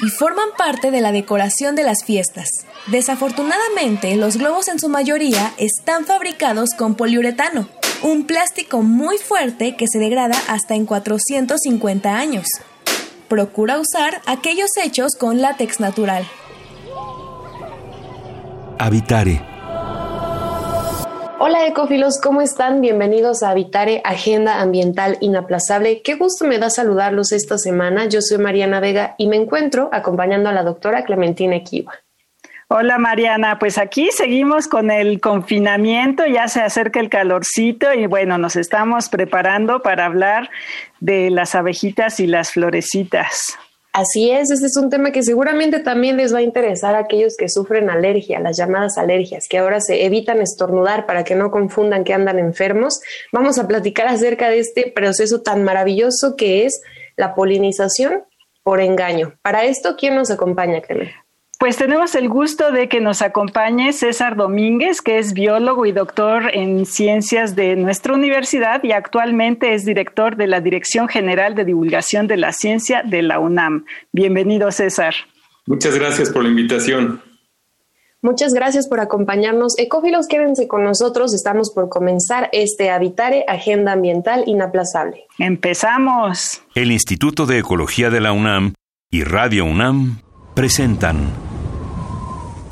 y forman parte de la decoración de las fiestas. Desafortunadamente, los globos en su mayoría están fabricados con poliuretano, un plástico muy fuerte que se degrada hasta en 450 años. Procura usar aquellos hechos con látex natural. Habitare. Hola ecófilos, ¿cómo están? Bienvenidos a Habitare, Agenda Ambiental Inaplazable. Qué gusto me da saludarlos esta semana. Yo soy Mariana Vega y me encuentro acompañando a la doctora Clementina Equiva. Hola Mariana, pues aquí seguimos con el confinamiento, ya se acerca el calorcito y bueno, nos estamos preparando para hablar de las abejitas y las florecitas. Así es, este es un tema que seguramente también les va a interesar a aquellos que sufren alergia, las llamadas alergias, que ahora se evitan estornudar para que no confundan que andan enfermos. Vamos a platicar acerca de este proceso tan maravilloso que es la polinización por engaño. Para esto, ¿quién nos acompaña, Clemente? Pues tenemos el gusto de que nos acompañe César Domínguez, que es biólogo y doctor en ciencias de nuestra universidad y actualmente es director de la Dirección General de Divulgación de la Ciencia de la UNAM. Bienvenido, César. Muchas gracias por la invitación. Muchas gracias por acompañarnos. Ecófilos, quédense con nosotros. Estamos por comenzar este Habitare Agenda Ambiental Inaplazable. Empezamos. El Instituto de Ecología de la UNAM y Radio UNAM presentan.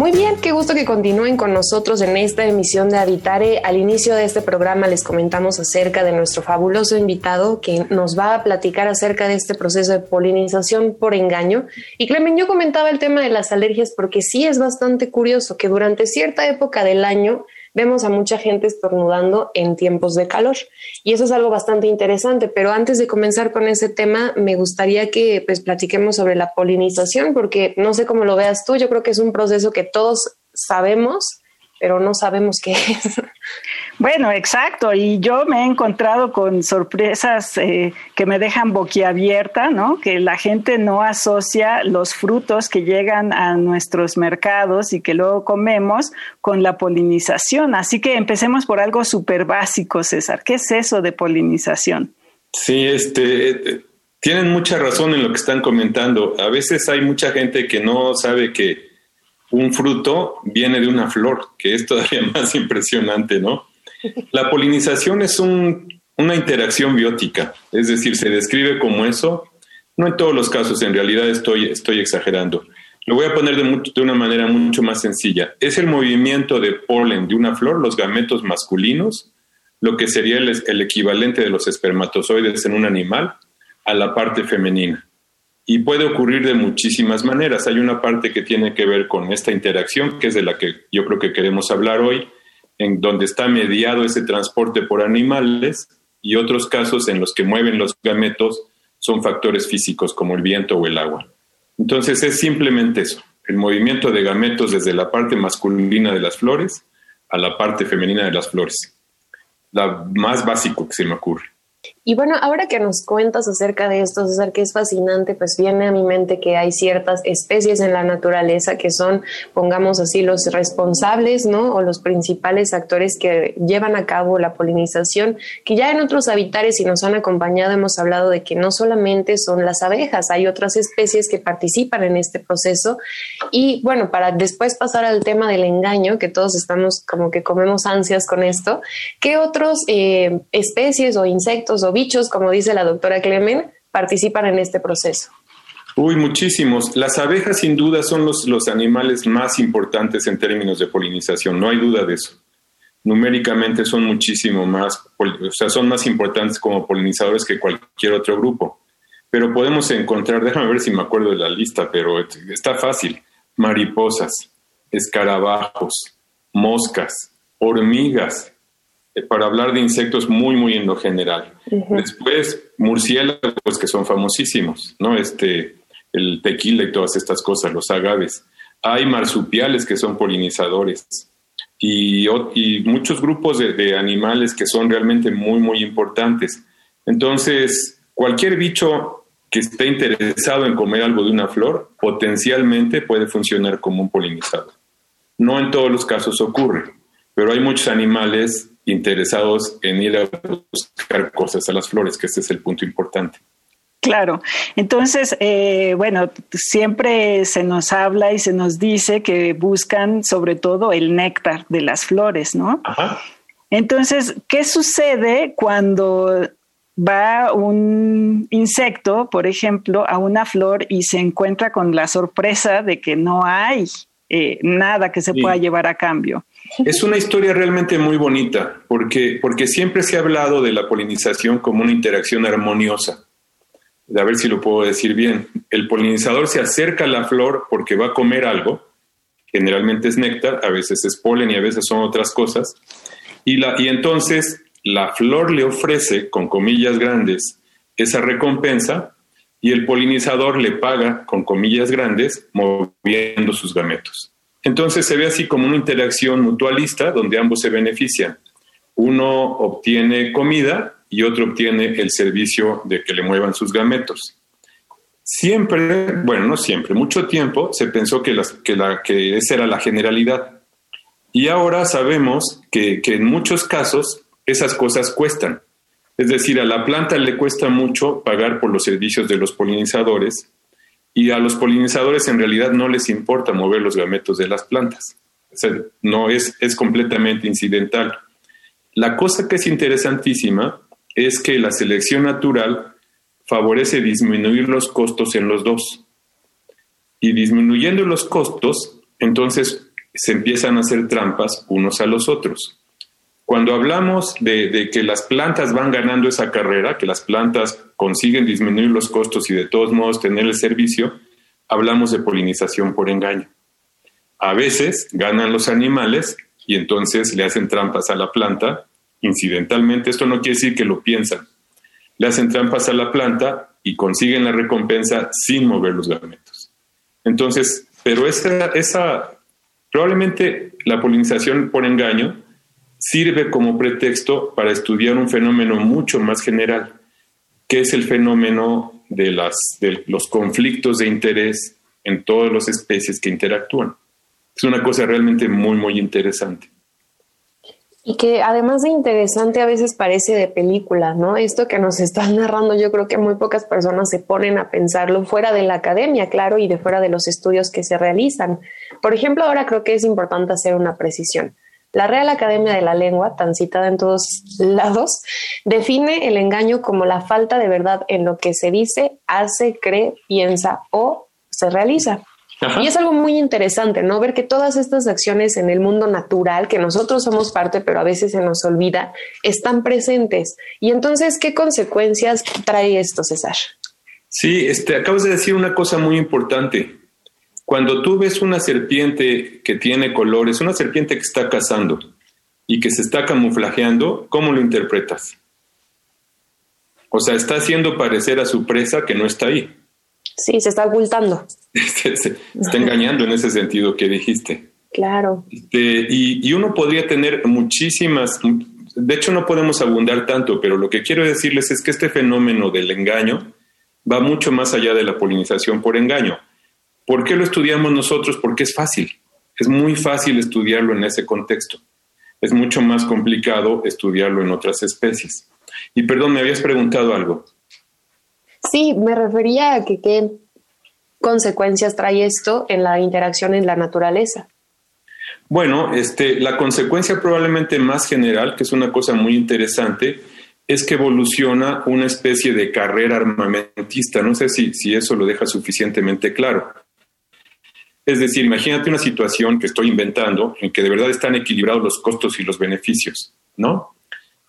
Muy bien, qué gusto que continúen con nosotros en esta emisión de Habitare. Al inicio de este programa les comentamos acerca de nuestro fabuloso invitado que nos va a platicar acerca de este proceso de polinización por engaño. Y Clemen, yo comentaba el tema de las alergias porque sí es bastante curioso que durante cierta época del año vemos a mucha gente estornudando en tiempos de calor. Y eso es algo bastante interesante. Pero antes de comenzar con ese tema, me gustaría que pues platiquemos sobre la polinización, porque no sé cómo lo veas tú, yo creo que es un proceso que todos sabemos, pero no sabemos qué es. Bueno, exacto. Y yo me he encontrado con sorpresas eh, que me dejan boquiabierta, ¿no? Que la gente no asocia los frutos que llegan a nuestros mercados y que luego comemos con la polinización. Así que empecemos por algo súper básico, César. ¿Qué es eso de polinización? Sí, este, tienen mucha razón en lo que están comentando. A veces hay mucha gente que no sabe que un fruto viene de una flor, que es todavía más impresionante, ¿no? La polinización es una interacción biótica, es decir, se describe como eso. No en todos los casos, en realidad estoy, estoy exagerando. Lo voy a poner de, una manera mucho más sencilla. Es el movimiento de polen de una flor, los gametos masculinos, lo que sería el equivalente de los espermatozoides en un animal, a la parte femenina. Y puede ocurrir de muchísimas maneras. Hay una parte que tiene que ver con esta interacción, que es de la que yo creo que queremos hablar hoy, en donde está mediado ese transporte por animales y otros casos en los que mueven los gametos son factores físicos como el viento o el agua. Entonces es simplemente eso, el movimiento de gametos desde la parte masculina de las flores a la parte femenina de las flores. La más básico que se me ocurre. Y bueno, ahora que nos cuentas acerca de esto, César, que es fascinante, pues viene a mi mente que hay ciertas especies en la naturaleza que son, pongamos así, los responsables, ¿no? O los principales actores que llevan a cabo la polinización, que ya en otros habitares y nos han acompañado hemos hablado de que no solamente son las abejas, hay otras especies que participan en este proceso. Y bueno, para después pasar al tema del engaño, que todos estamos como que comemos ansias con esto, ¿qué otras eh, especies o insectos o bichos, como dice la doctora Clemen, participan en este proceso? Uy, muchísimos. Las abejas sin duda son los, los animales más importantes en términos de polinización, no hay duda de eso. numéricamente son muchísimo más, o sea, son más importantes como polinizadores que cualquier otro grupo. Pero podemos encontrar, déjame ver si me acuerdo de la lista, pero está fácil. Mariposas, escarabajos, moscas, hormigas, para hablar de insectos muy, muy en lo general. Después, murciélagos que son famosísimos, ¿no? Este, el tequila y todas estas cosas, los agaves. Hay marsupiales que son polinizadores y, y muchos grupos de, de, animales que son realmente muy, muy importantes. Entonces, cualquier bicho que esté interesado en comer algo de una flor, potencialmente puede funcionar como un polinizador. No en todos los casos ocurre, pero hay muchos animales interesados en ir a buscar cosas a las flores, que ese es el punto importante. Claro, entonces, eh, bueno, siempre se nos habla y se nos dice que buscan sobre todo el néctar de las flores, ¿no? Ajá. Entonces, ¿qué sucede cuando va un insecto, por ejemplo, a una flor y se encuentra con la sorpresa de que no hay eh, nada que se pueda llevar a cambio? Es una historia realmente muy bonita, porque, porque siempre se ha hablado de la polinización como una interacción armoniosa. A ver si lo puedo decir bien. El polinizador se acerca a la flor porque va a comer algo, generalmente es néctar, a veces es polen y a veces son otras cosas, y, la, y entonces la flor le ofrece, con comillas grandes, esa recompensa y el polinizador le paga, con comillas grandes, moviendo sus gametos. Entonces se ve así como una interacción mutualista donde ambos se benefician. Uno obtiene comida y otro obtiene el servicio de que le muevan sus gametos. Siempre, bueno, no siempre, mucho tiempo se pensó que, que, la, que esa era la generalidad. Y ahora sabemos que en muchos casos esas cosas cuestan. Es decir, a la planta le cuesta mucho pagar por los servicios de los polinizadores y a los polinizadores en realidad no les importa mover los gametos de las plantas. no es, es completamente incidental. La cosa que es interesantísima es que la selección natural favorece disminuir los costos en los dos. Y disminuyendo los costos, entonces se empiezan a hacer trampas unos a los otros. Cuando hablamos de, que las plantas van ganando esa carrera, que las plantas consiguen disminuir los costos y de todos modos tener el servicio, hablamos de polinización por engaño. A veces ganan los animales y entonces le hacen trampas a la planta, incidentalmente, esto no quiere decir que lo piensan, le hacen trampas a la planta y consiguen la recompensa sin mover los gametos. Entonces, pero esa, esa probablemente la polinización por engaño sirve como pretexto para estudiar un fenómeno mucho más general, que es el fenómeno de, las, de los conflictos de interés en todas las especies que interactúan. Es una cosa realmente muy, muy interesante. Y que además de interesante a veces parece de película, ¿no? Esto que nos están narrando yo creo que muy pocas personas se ponen a pensarlo fuera de la academia, claro, y de fuera de los estudios que se realizan. Por ejemplo, ahora creo que es importante hacer una precisión. La Real Academia de la Lengua, tan citada en todos lados, define el engaño como la falta de verdad en lo que se dice, hace, cree, piensa o se realiza. Y es algo muy interesante, ¿no? Ver que todas estas acciones en el mundo natural, que nosotros somos parte, pero a veces se nos olvida, están presentes. Y entonces, ¿qué consecuencias trae esto, César? Sí, este, acabas de decir una cosa muy importante. Cuando tú ves una serpiente que tiene colores, una serpiente que está cazando y que se está camuflajeando, ¿cómo lo interpretas? O sea, está haciendo parecer a su presa que no está ahí. Sí, se está ocultando. se, está engañando en ese sentido que dijiste. Claro. Este, y, y, uno podría tener muchísimas, de hecho no podemos abundar tanto, pero lo que quiero decirles es que este fenómeno del engaño va mucho más allá de la polinización por engaño. ¿Por qué lo estudiamos nosotros? Porque es fácil. Es muy fácil estudiarlo en ese contexto. Es mucho más complicado estudiarlo en otras especies. Y perdón, me habías preguntado algo. Sí, me refería a que qué consecuencias trae esto en la interacción en la naturaleza. Bueno, este, la consecuencia probablemente más general, que es una cosa muy interesante, es que evoluciona una especie de carrera armamentista. No sé si, si eso lo deja suficientemente claro Es decir, imagínate una situación que estoy inventando en que de verdad están equilibrados los costos y los beneficios, ¿no?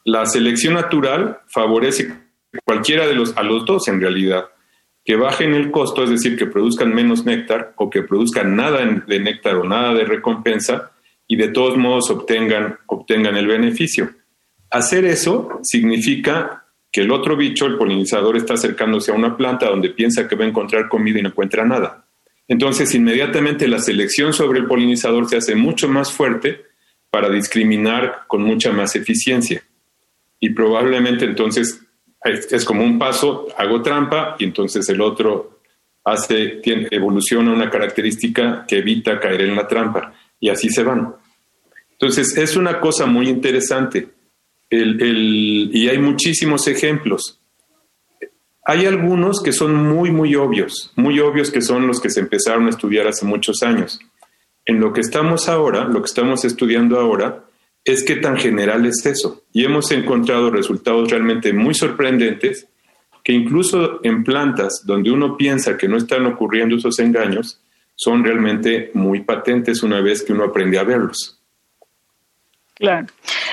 La selección natural favorece cualquiera de los, a los dos en realidad, que bajen el costo, es decir, que produzcan menos néctar o que produzcan nada de néctar o nada de recompensa y de todos modos obtengan, obtengan el beneficio. Hacer eso significa que el otro bicho, el polinizador, está acercándose a una planta donde piensa que va a encontrar comida y no encuentra nada. Entonces, inmediatamente la selección sobre el polinizador se hace mucho más fuerte para discriminar con mucha más eficiencia. Y probablemente entonces es, como un paso, hago trampa y entonces el otro hace, evoluciona una característica que evita caer en la trampa y así se van. Entonces es una cosa muy interesante y hay muchísimos ejemplos. Hay algunos que son muy, muy obvios, muy obvios que son los que se empezaron a estudiar hace muchos años. En lo que estamos ahora, lo que estamos estudiando ahora, es qué tan general es eso. Y hemos encontrado resultados realmente muy sorprendentes que incluso en plantas donde uno piensa que no están ocurriendo esos engaños, son realmente muy patentes una vez que uno aprende a verlos. Claro.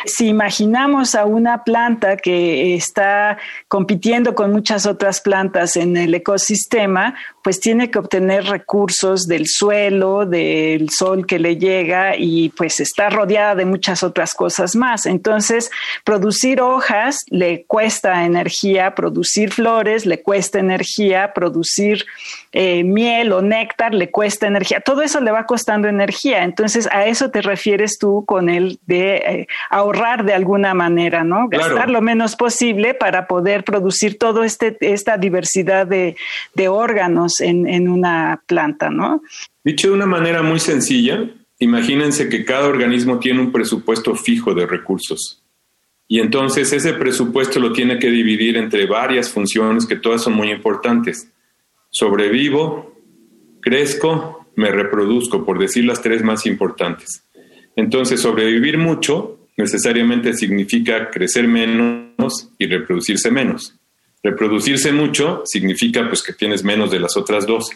Si imaginamos a una planta que está compitiendo con muchas otras plantas en el ecosistema, pues tiene que obtener recursos del suelo, del sol que le llega y pues está rodeada de muchas otras cosas más. Entonces, producir hojas le cuesta energía, producir flores le cuesta energía, producir eh, miel o néctar le cuesta energía. Todo eso le va costando energía. Entonces, a eso te refieres tú con el de eh, ahorrar de alguna manera, ¿no? Gastar lo menos posible para poder producir toda este, esta diversidad de, de órganos en, una planta, ¿no? Dicho de una manera muy sencilla, imagínense que cada organismo tiene un presupuesto fijo de recursos. Y entonces ese presupuesto lo tiene que dividir entre varias funciones que todas son muy importantes. Sobrevivo, crezco, me reproduzco, por decir las tres más importantes. Entonces, sobrevivir mucho necesariamente significa crecer menos y reproducirse menos. Reproducirse mucho significa pues que tienes menos de las otras dos.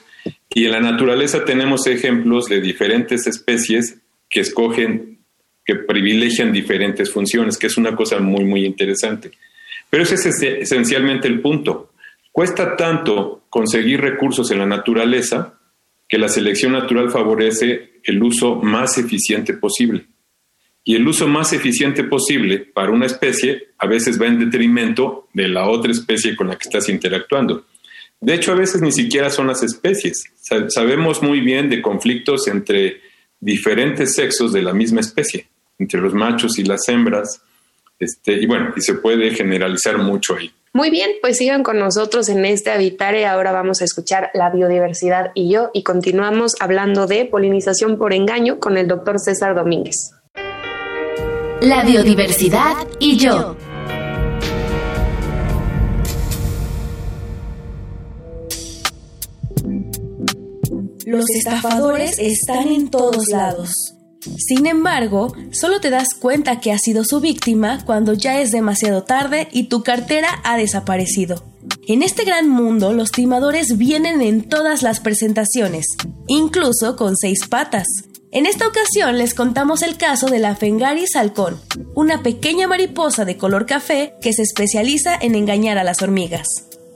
Y en la naturaleza tenemos ejemplos de diferentes especies que escogen, que privilegian diferentes funciones, que es una cosa muy, muy interesante. Pero ese es esencialmente el punto. Cuesta tanto conseguir recursos en la naturaleza que la selección natural favorece el uso más eficiente posible y el uso más eficiente posible para una especie a veces va en detrimento de la otra especie con la que estás interactuando. De hecho, a veces ni siquiera son las especies. Sabemos muy bien de conflictos entre diferentes sexos de la misma especie, entre los machos y las hembras, este, y bueno, y se puede generalizar mucho ahí. Muy bien, pues sigan con nosotros en este Habitare. Ahora vamos a escuchar la biodiversidad y yo y continuamos hablando de polinización por engaño con el doctor César Domínguez. La biodiversidad y yo. Los estafadores están en todos lados. Sin embargo, solo te das cuenta que has sido su víctima cuando ya es demasiado tarde y tu cartera ha desaparecido. En este gran mundo, los timadores vienen en todas las presentaciones, incluso con seis patas. En esta ocasión les contamos el caso de la Fengaris halcón, una pequeña mariposa de color café que se especializa en engañar a las hormigas.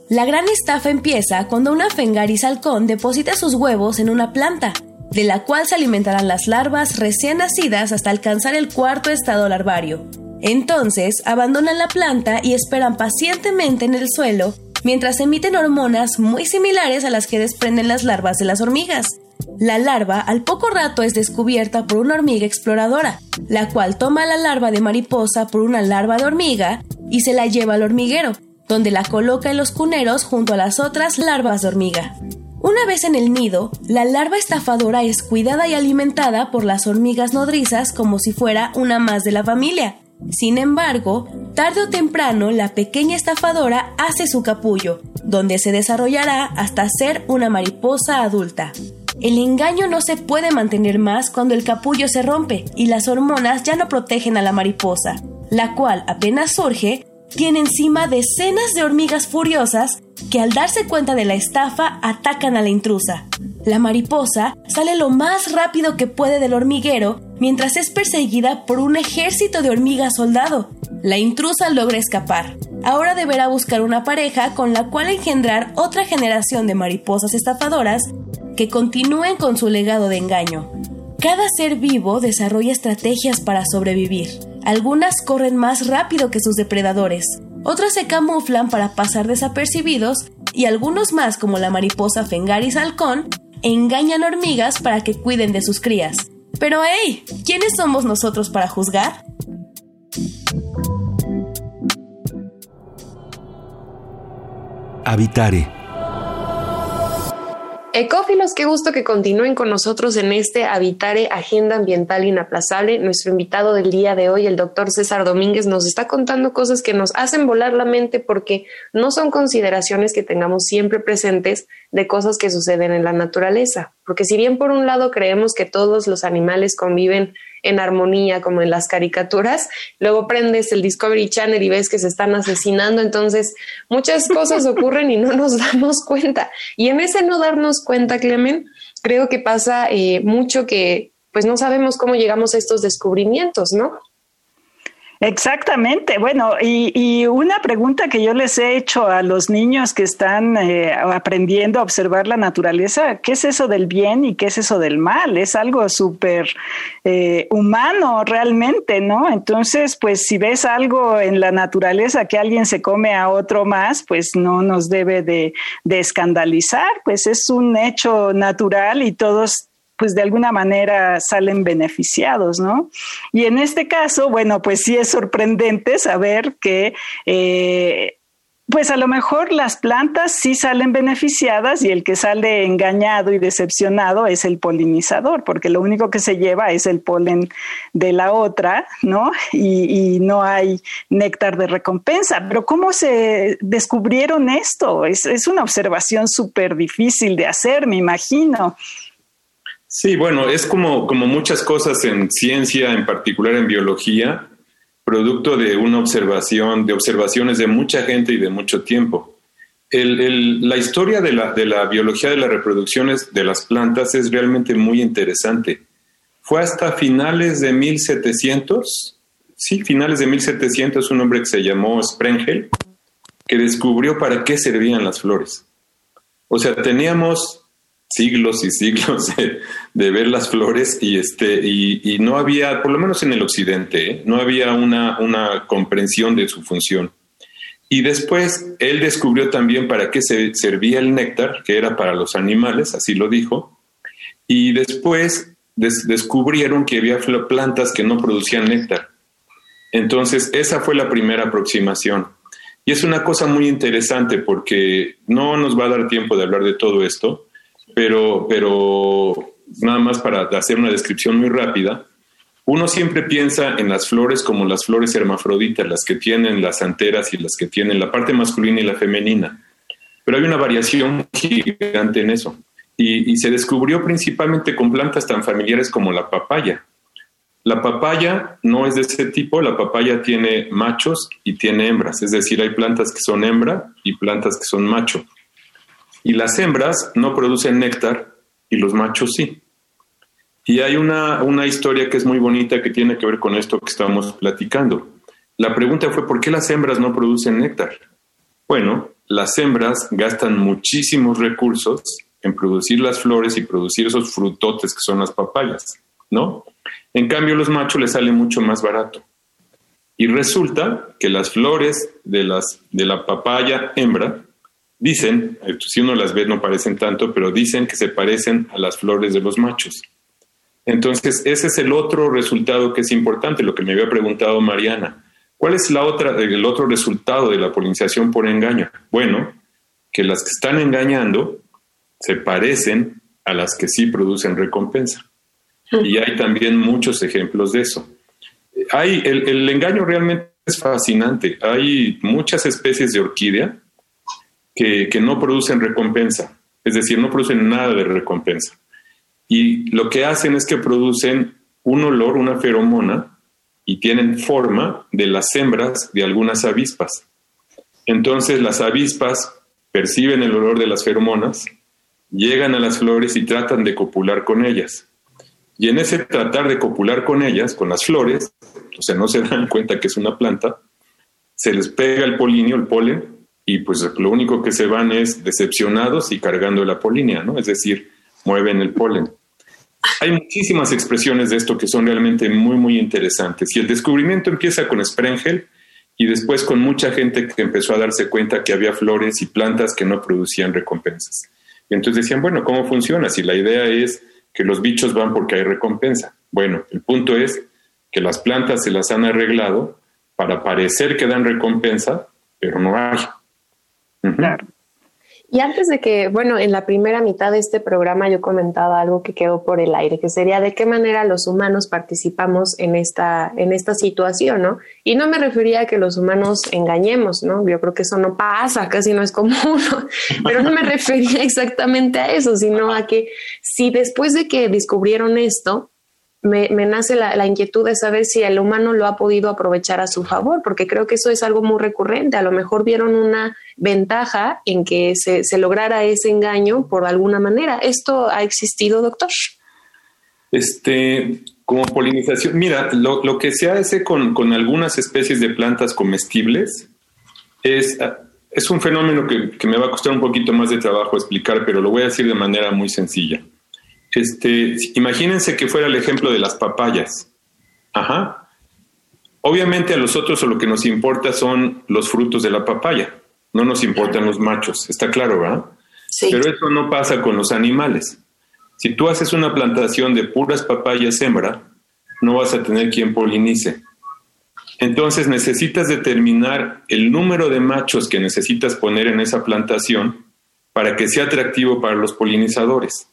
La gran estafa empieza cuando una Fengaris halcón deposita sus huevos en una planta, de la cual se alimentarán las larvas recién nacidas hasta alcanzar el cuarto estado larvario. Entonces, abandonan la planta y esperan pacientemente en el suelo mientras emiten hormonas muy similares a las que desprenden las larvas de las hormigas. La larva al poco rato es descubierta por una hormiga exploradora, la cual toma la larva de mariposa por una larva de hormiga y se la lleva al hormiguero, donde la coloca en los cuneros junto a las otras larvas de hormiga. Una vez en el nido, la larva estafadora es cuidada y alimentada por las hormigas nodrizas como si fuera una más de la familia. Sin embargo, tarde o temprano la pequeña estafadora hace su capullo, donde se desarrollará hasta ser una mariposa adulta. El engaño no se puede mantener más cuando el capullo se rompe y las hormonas ya no protegen a la mariposa, la cual apenas surge, tiene encima decenas de hormigas furiosas que al darse cuenta de la estafa atacan a la intrusa. La mariposa sale lo más rápido que puede del hormiguero mientras es perseguida por un ejército de hormigas soldado. La intrusa logra escapar. Ahora deberá buscar una pareja con la cual engendrar otra generación de mariposas estafadoras que continúen con su legado de engaño. Cada ser vivo desarrolla estrategias para sobrevivir. Algunas corren más rápido que sus depredadores, otras se camuflan para pasar desapercibidos y algunos más, como la mariposa Fengaris halcón, engañan hormigas para que cuiden de sus crías. Pero hey, ¿quiénes somos nosotros para juzgar? Habitare Ecófilos, qué gusto que continúen con nosotros en este Habitare Agenda Ambiental Inaplazable. Nuestro invitado del día de hoy, el doctor César Domínguez, nos está contando cosas que nos hacen volar la mente porque no son consideraciones que tengamos siempre presentes de cosas que suceden en la naturaleza. Porque si bien por un lado creemos que todos los animales conviven en armonía como en las caricaturas. Luego prendes el Discovery Channel y ves que se están asesinando. Entonces, muchas cosas ocurren y no nos damos cuenta. Y en ese no darnos cuenta, Clemen, creo que pasa eh, mucho que pues no sabemos cómo llegamos a estos descubrimientos, ¿no? Exactamente. Bueno, y, una pregunta que yo les he hecho a los niños que están eh, aprendiendo a observar la naturaleza, ¿qué es eso del bien y qué es eso del mal? Es algo súper eh, humano realmente, ¿no? Entonces, pues si ves algo en la naturaleza que alguien se come a otro más, pues no nos debe de, de escandalizar, pues es un hecho natural y todos pues de alguna manera salen beneficiados, ¿no? Y en este caso, bueno, pues sí es sorprendente saber que eh, pues a lo mejor las plantas sí salen beneficiadas y el que sale engañado y decepcionado es el polinizador, porque lo único que se lleva es el polen de la otra, ¿no? Y, no hay néctar de recompensa. Pero ¿cómo se descubrieron esto? Es, es una observación súper difícil de hacer, me imagino. Sí, bueno, es como, como muchas cosas en ciencia, en particular en biología, producto de una observación, de observaciones de mucha gente y de mucho tiempo. la historia de la, de la biología de las reproducciones de las plantas es realmente muy interesante. Fue hasta finales de 1700, sí, finales de 1700, un hombre que se llamó Sprengel, que descubrió para qué servían las flores. O sea, teníamos siglos y siglos de, ver las flores y este y, no había por lo menos en el occidente ¿eh? no había una, una comprensión de su función. Y después él descubrió también para qué se servía el néctar que era para los animales así lo dijo. Y después descubrieron que había plantas que no producían néctar. Entonces esa fue la primera aproximación. Y es una cosa muy interesante porque no nos va a dar tiempo de hablar de todo esto pero, pero nada más para hacer una descripción muy rápida, uno siempre piensa en las flores como las flores hermafroditas, las que tienen las anteras y las que tienen la parte masculina y la femenina. Pero hay una variación gigante en eso. Y, y, se descubrió principalmente con plantas tan familiares como la papaya. La papaya no es de ese tipo, la papaya tiene machos y tiene hembras, es decir, hay plantas que son hembra y plantas que son macho. Y las hembras no producen néctar y los machos sí. Y hay una, una historia que es muy bonita que tiene que ver con esto que estamos platicando. La pregunta fue, ¿por qué las hembras no producen néctar? Bueno, las hembras gastan muchísimos recursos en producir las flores y producir esos frutotes que son las papayas, ¿no? En cambio, los machos les sale mucho más barato. Y resulta que las flores de, las, de la papaya hembra Dicen, eh, si uno las ve no parecen tanto, pero dicen que se parecen a las flores de los machos. Entonces, ese es el otro resultado que es importante, lo que me había preguntado Mariana. ¿Cuál es la otra, el otro resultado de la polinización por engaño? Bueno, que las que están engañando se parecen a las que sí producen recompensa. Y hay también muchos ejemplos de eso. Hay, el, el engaño realmente es fascinante. Hay muchas especies de orquídea que, no producen recompensa, es decir, no producen nada de recompensa. Y lo que hacen es que producen un olor, una feromona, y tienen forma de las hembras de algunas avispas. Entonces las avispas perciben el olor de las feromonas, llegan a las flores y tratan de copular con ellas. Y en ese tratar de copular con ellas, con las flores, o sea, no se dan cuenta que es una planta, se les pega el polinio, el polen, y pues lo único que se van es decepcionados y cargando la polinia, ¿no? Es decir, mueven el polen. Hay muchísimas expresiones de esto que son realmente muy, muy interesantes. Y el descubrimiento empieza con Sprengel y después con mucha gente que empezó a darse cuenta que había flores y plantas que no producían recompensas. Y entonces decían, bueno, ¿cómo funciona? Si la idea es que los bichos van porque hay recompensa. Bueno, el punto es que las plantas se las han arreglado para parecer que dan recompensa, pero no hay. Claro. Y antes de que, bueno, en la primera mitad de este programa yo comentaba algo que quedó por el aire, que sería de qué manera los humanos participamos en esta, en esta situación, ¿no? Y no me refería a que los humanos engañemos, ¿no? Yo creo que eso no pasa, casi no es común, pero no me refería exactamente a eso, sino a que si después de que descubrieron esto, me, nace la, inquietud de saber si el humano lo ha podido aprovechar a su favor, porque creo que eso es algo muy recurrente. A lo mejor vieron una ventaja en que se, lograra ese engaño por alguna manera. ¿Esto ha existido, doctor? Este, como polinización, mira, lo, que se hace con, algunas especies de plantas comestibles es, es un fenómeno que, que me va a costar un poquito más de trabajo explicar, pero lo voy a decir de manera muy sencilla. Este, imagínense que fuera el ejemplo de las papayas. Ajá. Obviamente a nosotros lo que nos importa son los frutos de la papaya. No nos importan los machos. Está claro, ¿verdad? Sí. Pero eso no pasa con los animales. Si tú haces una plantación de puras papayas hembra, no vas a tener quien polinice. Entonces necesitas determinar el número de machos que necesitas poner en esa plantación para que sea atractivo para los polinizadores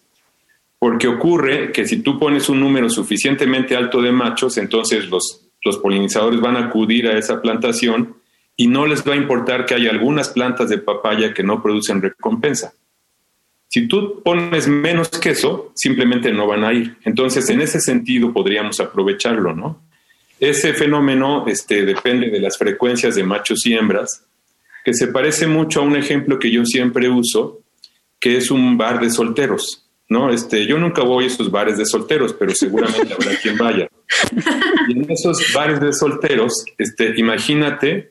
porque ocurre que si tú pones un número suficientemente alto de machos, entonces los, los polinizadores van a acudir a esa plantación y no les va a importar que hay algunas plantas de papaya que no producen recompensa. Si tú pones menos queso, simplemente no van a ir. Entonces, en ese sentido podríamos aprovecharlo, ¿no? Ese fenómeno este, depende de las frecuencias de machos y hembras, que se parece mucho a un ejemplo que yo siempre uso, que es un bar de solteros. ¿No? Este, yo nunca voy a esos bares de solteros, pero seguramente habrá quien vaya. Y en esos bares de solteros, este, imagínate,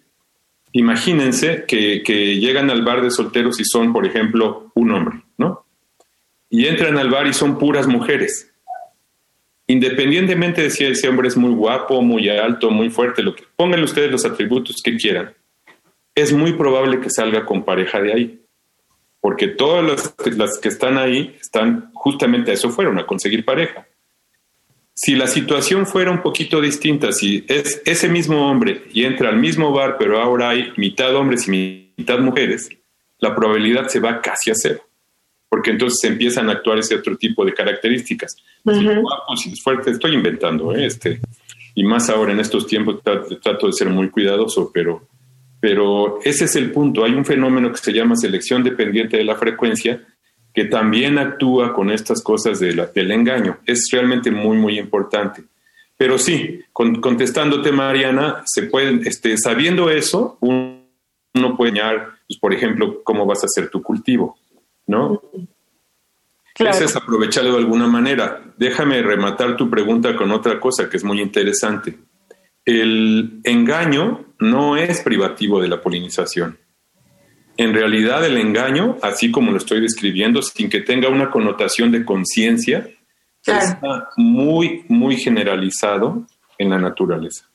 imagínense que, que, llegan al bar de solteros y son, por ejemplo, un hombre, ¿no? Y entran al bar y son puras mujeres. Independientemente de si ese hombre es muy guapo, muy alto, muy fuerte, lo que pónganle ustedes los atributos que quieran, es muy probable que salga con pareja de ahí porque todas las, que están ahí están justamente a eso fueron, a conseguir pareja. Si la situación fuera un poquito distinta, si es ese mismo hombre y entra al mismo bar, pero ahora hay mitad hombres y mitad mujeres, la probabilidad se va casi a cero, porque entonces empiezan a actuar ese otro tipo de características. Si es guapo, si es fuerte, estoy inventando, ¿eh? este, y más ahora en estos tiempos trato de ser muy cuidadoso, pero pero ese es el punto. Hay un fenómeno que se llama selección dependiente de la frecuencia que también actúa con estas cosas del engaño. Es realmente muy, muy importante. Pero sí, contestándote, Mariana, se pueden, este, sabiendo eso, uno, puede enseñar, pues, por ejemplo, cómo vas a hacer tu cultivo, ¿no? Claro. Ese es aprovecharlo de alguna manera. Déjame rematar tu pregunta con otra cosa que es muy interesante. El engaño no es privativo de la polinización. En realidad el engaño, así como lo estoy describiendo, sin que tenga una connotación de conciencia, está muy, muy generalizado en la naturaleza.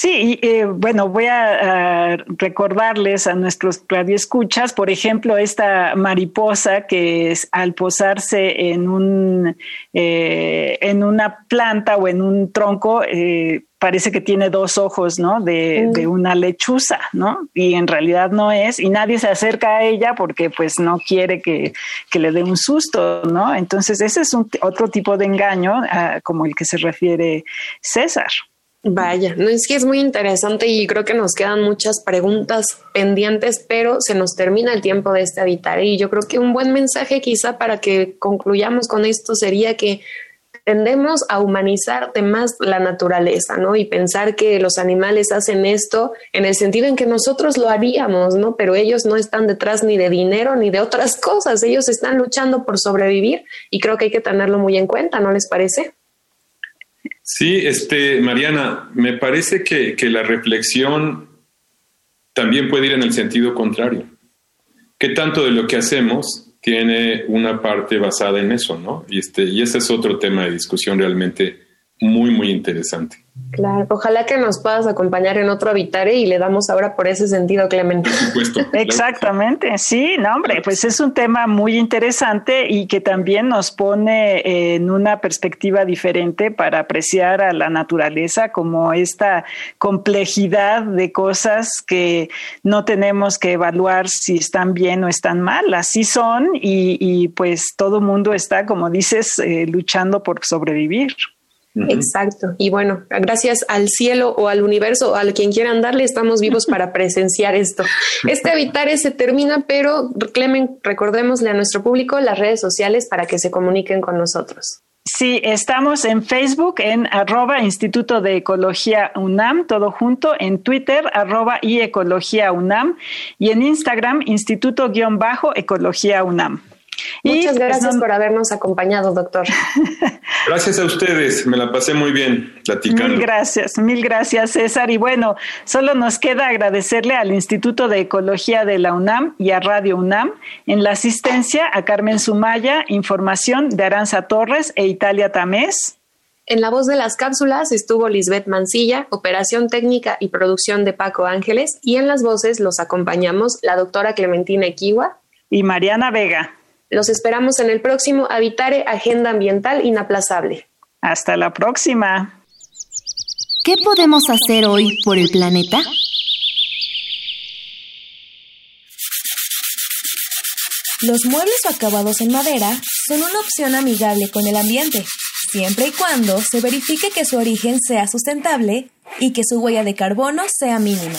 Sí, eh, bueno, voy a, recordarles a nuestros radioescuchas, por ejemplo, esta mariposa que es, al posarse en, un, eh, en una planta o en un tronco, eh, parece que tiene dos ojos, ¿no? De, de, una lechuza, ¿no? Y en realidad no es, y nadie se acerca a ella porque pues no quiere que, que le dé un susto, ¿no? Entonces ese es un, otro tipo de engaño ah, como el que se refiere César. Vaya, no es que es muy interesante y creo que nos quedan muchas preguntas pendientes, pero se nos termina el tiempo de este habitar y yo creo que un buen mensaje quizá para que concluyamos con esto sería que tendemos a humanizar de más la naturaleza, ¿no? Y pensar que los animales hacen esto en el sentido en que nosotros lo haríamos, ¿no? Pero ellos no están detrás ni de dinero ni de otras cosas, ellos están luchando por sobrevivir y creo que hay que tenerlo muy en cuenta, ¿no les parece? Sí, este, Mariana, me parece que, que la reflexión también puede ir en el sentido contrario. ¿Qué tanto de lo que hacemos tiene una parte basada en eso, ¿no? Y, este, y ese es otro tema de discusión realmente muy, muy interesante. Claro, ojalá que nos puedas acompañar en otro Habitare y le damos ahora por ese sentido, Clemente. Por supuesto. Exactamente, sí, no, hombre, pues es un tema muy interesante y que también nos pone en una perspectiva diferente para apreciar a la naturaleza como esta complejidad de cosas que no tenemos que evaluar si están bien o están mal, así son y, pues todo mundo está, como dices, eh, luchando por sobrevivir. Exacto. Y bueno, gracias al cielo o al universo o a quien quieran darle, estamos vivos para presenciar esto. Este Habitare se termina, pero Clemen, recordémosle a nuestro público las redes sociales para que se comuniquen con nosotros. Sí, estamos en Facebook en arroba Instituto de Ecología UNAM, todo junto, en Twitter arroba y Ecología UNAM y en Instagram Instituto-Ecología UNAM. Muchas pues, gracias por habernos acompañado, doctor. Gracias a ustedes, me la pasé muy bien platicando. Mil gracias, mil gracias, César. Y bueno, solo nos queda agradecerle al Instituto de Ecología de la UNAM y a Radio UNAM en la asistencia a Carmen Sumaya, información de Aranza Torres e Italia Tamés. En la voz de las cápsulas estuvo Lisbeth Mancilla, operación técnica y producción de Paco Ángeles, y en las voces los acompañamos la doctora Clementina Equiwa y Mariana Vega. Los esperamos en el próximo Habitare Agenda Ambiental Inaplazable. Hasta la próxima. ¿Qué podemos hacer hoy por el planeta? Los muebles o acabados en madera son una opción amigable con el ambiente, siempre y cuando se verifique que su origen sea sustentable y que su huella de carbono sea mínima.